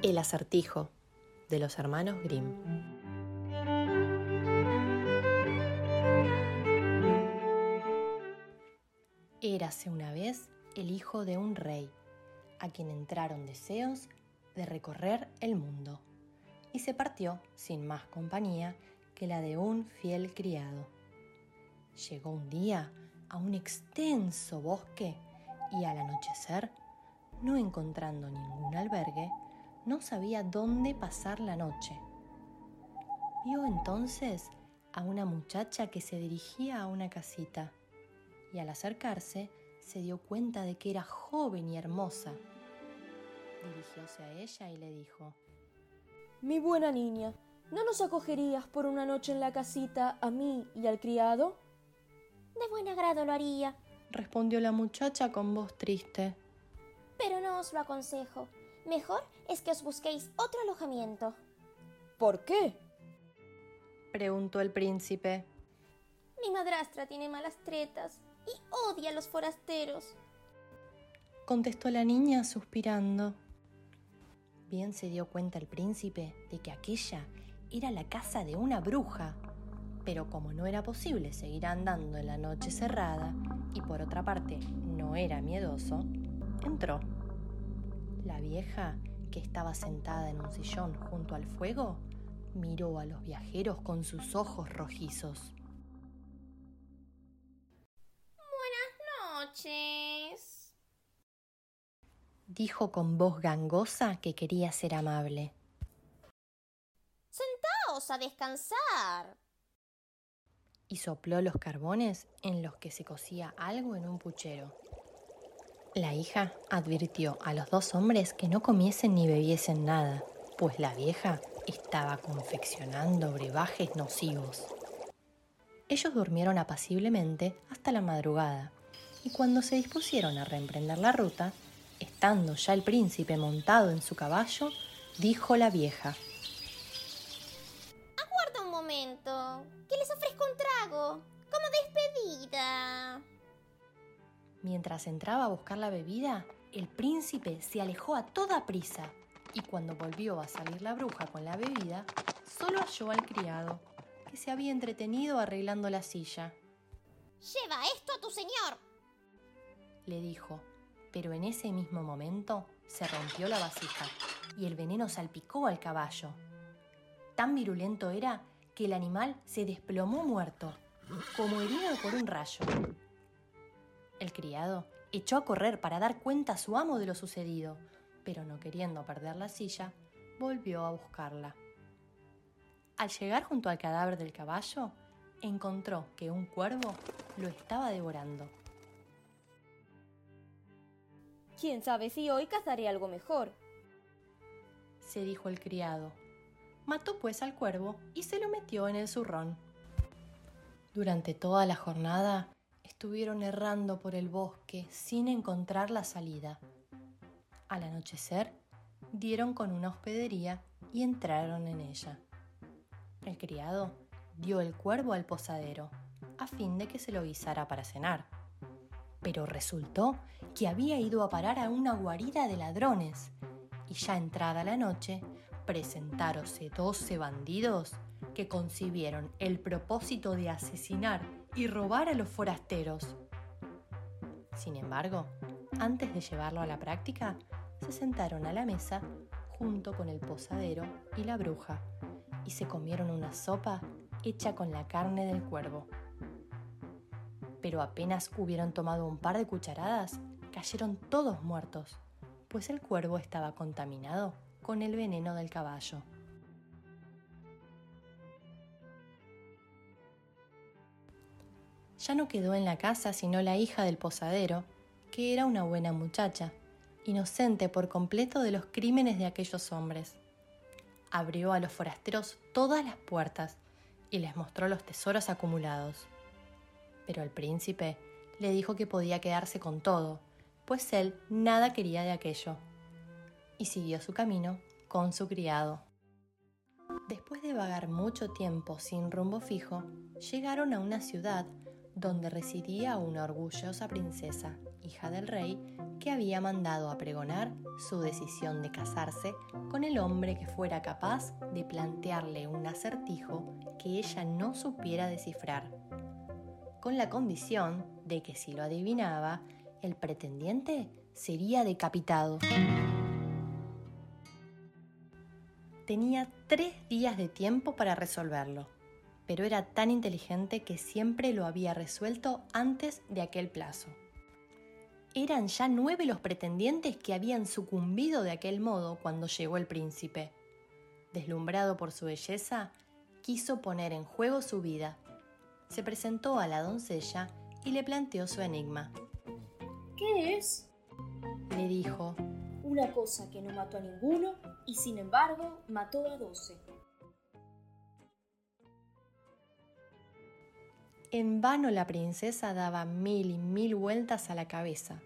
El acertijo de los hermanos Grimm. Érase una vez el hijo de un rey, a quien entraron deseos de recorrer el mundo, y se partió sin más compañía que la de un fiel criado. Llegó un día a un extenso bosque y al anochecer, no encontrando ningún albergue, no sabía dónde pasar la noche. Vio entonces a una muchacha que se dirigía a una casita y al acercarse se dio cuenta de que era joven y hermosa. Dirigióse a ella y le dijo, Mi buena niña, ¿no nos acogerías por una noche en la casita a mí y al criado? De buen agrado lo haría, respondió la muchacha con voz triste. pero no os lo aconsejo. Mejor es que os busquéis otro alojamiento. ¿Por qué? preguntó el príncipe. Mi madrastra tiene malas tretas y odia a los forasteros. contestó la niña suspirando. Bien se dio cuenta el príncipe de que aquella era la casa de una bruja, pero como no era posible seguir andando en la noche cerrada y por otra parte no era miedoso, entró. La vieja, que estaba sentada en un sillón junto al fuego, miró a los viajeros con sus ojos rojizos. Buenas noches. Dijo con voz gangosa que quería ser amable. Sentaos a descansar. y sopló los carbones en los que se cocía algo en un puchero. La hija advirtió a los dos hombres que no comiesen ni bebiesen nada, pues la vieja estaba confeccionando brebajes nocivos. Ellos durmieron apaciblemente hasta la madrugada, y cuando se dispusieron a reemprender la ruta, estando ya el príncipe montado en su caballo, dijo la vieja, Mientras entraba a buscar la bebida, el príncipe se alejó a toda prisa y cuando volvió a salir la bruja con la bebida, solo halló al criado, que se había entretenido arreglando la silla. Lleva esto a tu señor. Le dijo, pero en ese mismo momento se rompió la vasija y el veneno salpicó al caballo. Tan virulento era que el animal se desplomó muerto, como herido por un rayo. El criado echó a correr para dar cuenta a su amo de lo sucedido, pero no queriendo perder la silla, volvió a buscarla. Al llegar junto al cadáver del caballo, encontró que un cuervo lo estaba devorando. ¿Quién sabe si hoy cazaré algo mejor? se dijo el criado. Mató pues al cuervo y se lo metió en el zurrón. Durante toda la jornada estuvieron errando por el bosque sin encontrar la salida. Al anochecer dieron con una hospedería y entraron en ella. El criado dio el cuervo al posadero a fin de que se lo guisara para cenar. Pero resultó que había ido a parar a una guarida de ladrones y ya entrada la noche, presentáronse doce bandidos que concibieron el propósito de asesinar y robar a los forasteros. Sin embargo, antes de llevarlo a la práctica, se sentaron a la mesa junto con el posadero y la bruja y se comieron una sopa hecha con la carne del cuervo. Pero apenas hubieron tomado un par de cucharadas, cayeron todos muertos pues el cuervo estaba contaminado con el veneno del caballo. Ya no quedó en la casa sino la hija del posadero, que era una buena muchacha, inocente por completo de los crímenes de aquellos hombres. Abrió a los forasteros todas las puertas y les mostró los tesoros acumulados. Pero el príncipe le dijo que podía quedarse con todo, pues él nada quería de aquello, y siguió su camino con su criado. Después de vagar mucho tiempo sin rumbo fijo, llegaron a una ciudad donde residía una orgullosa princesa, hija del rey, que había mandado a pregonar su decisión de casarse con el hombre que fuera capaz de plantearle un acertijo que ella no supiera descifrar, con la condición de que si lo adivinaba, el pretendiente sería decapitado. Tenía tres días de tiempo para resolverlo pero era tan inteligente que siempre lo había resuelto antes de aquel plazo. Eran ya nueve los pretendientes que habían sucumbido de aquel modo cuando llegó el príncipe. Deslumbrado por su belleza, quiso poner en juego su vida. Se presentó a la doncella y le planteó su enigma. ¿Qué es? Le dijo. Una cosa que no mató a ninguno y sin embargo mató a doce. En vano la princesa daba mil y mil vueltas a la cabeza.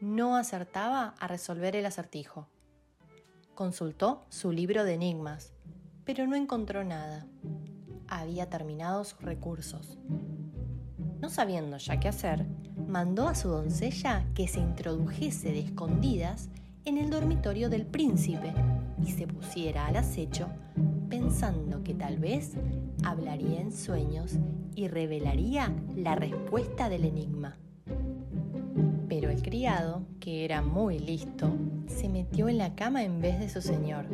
No acertaba a resolver el acertijo. Consultó su libro de enigmas, pero no encontró nada. Había terminado sus recursos. No sabiendo ya qué hacer, mandó a su doncella que se introdujese de escondidas en el dormitorio del príncipe y se pusiera al acecho pensando que tal vez hablaría en sueños y revelaría la respuesta del enigma. Pero el criado, que era muy listo, se metió en la cama en vez de su señor,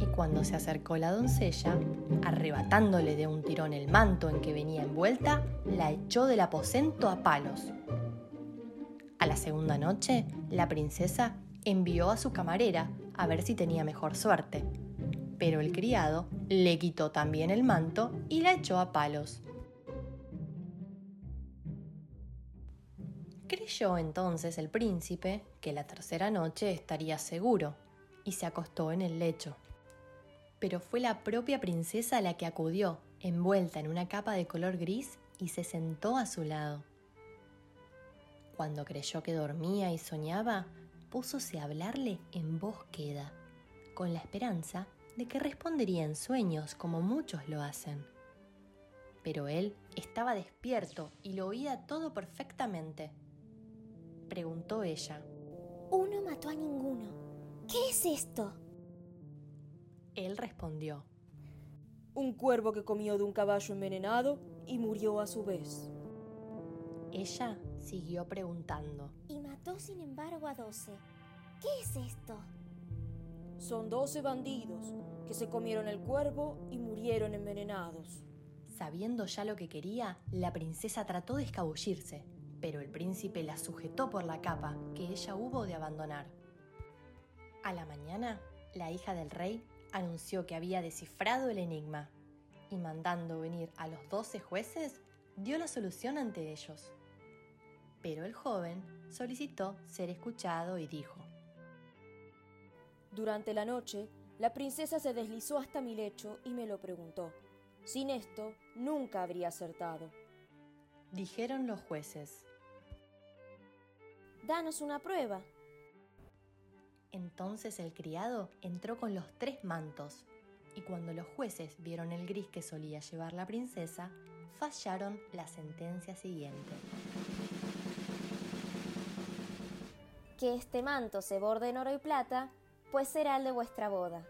y cuando se acercó la doncella, arrebatándole de un tirón el manto en que venía envuelta, la echó del aposento a palos. A la segunda noche, la princesa envió a su camarera a ver si tenía mejor suerte, pero el criado le quitó también el manto y la echó a palos. Creyó entonces el príncipe que la tercera noche estaría seguro y se acostó en el lecho. Pero fue la propia princesa la que acudió, envuelta en una capa de color gris, y se sentó a su lado. Cuando creyó que dormía y soñaba, púsose a hablarle en voz queda, con la esperanza de que respondería en sueños como muchos lo hacen. Pero él estaba despierto y lo oía todo perfectamente. Preguntó ella. Uno mató a ninguno. ¿Qué es esto? Él respondió. Un cuervo que comió de un caballo envenenado y murió a su vez. Ella siguió preguntando. Y mató sin embargo a doce. ¿Qué es esto? Son doce bandidos que se comieron el cuervo y murieron envenenados. Sabiendo ya lo que quería, la princesa trató de escabullirse, pero el príncipe la sujetó por la capa que ella hubo de abandonar. A la mañana, la hija del rey anunció que había descifrado el enigma y mandando venir a los doce jueces, dio la solución ante ellos. Pero el joven solicitó ser escuchado y dijo, durante la noche, la princesa se deslizó hasta mi lecho y me lo preguntó. Sin esto, nunca habría acertado. Dijeron los jueces. Danos una prueba. Entonces el criado entró con los tres mantos, y cuando los jueces vieron el gris que solía llevar la princesa, fallaron la sentencia siguiente. Que este manto se borde en oro y plata pues será el de vuestra boda.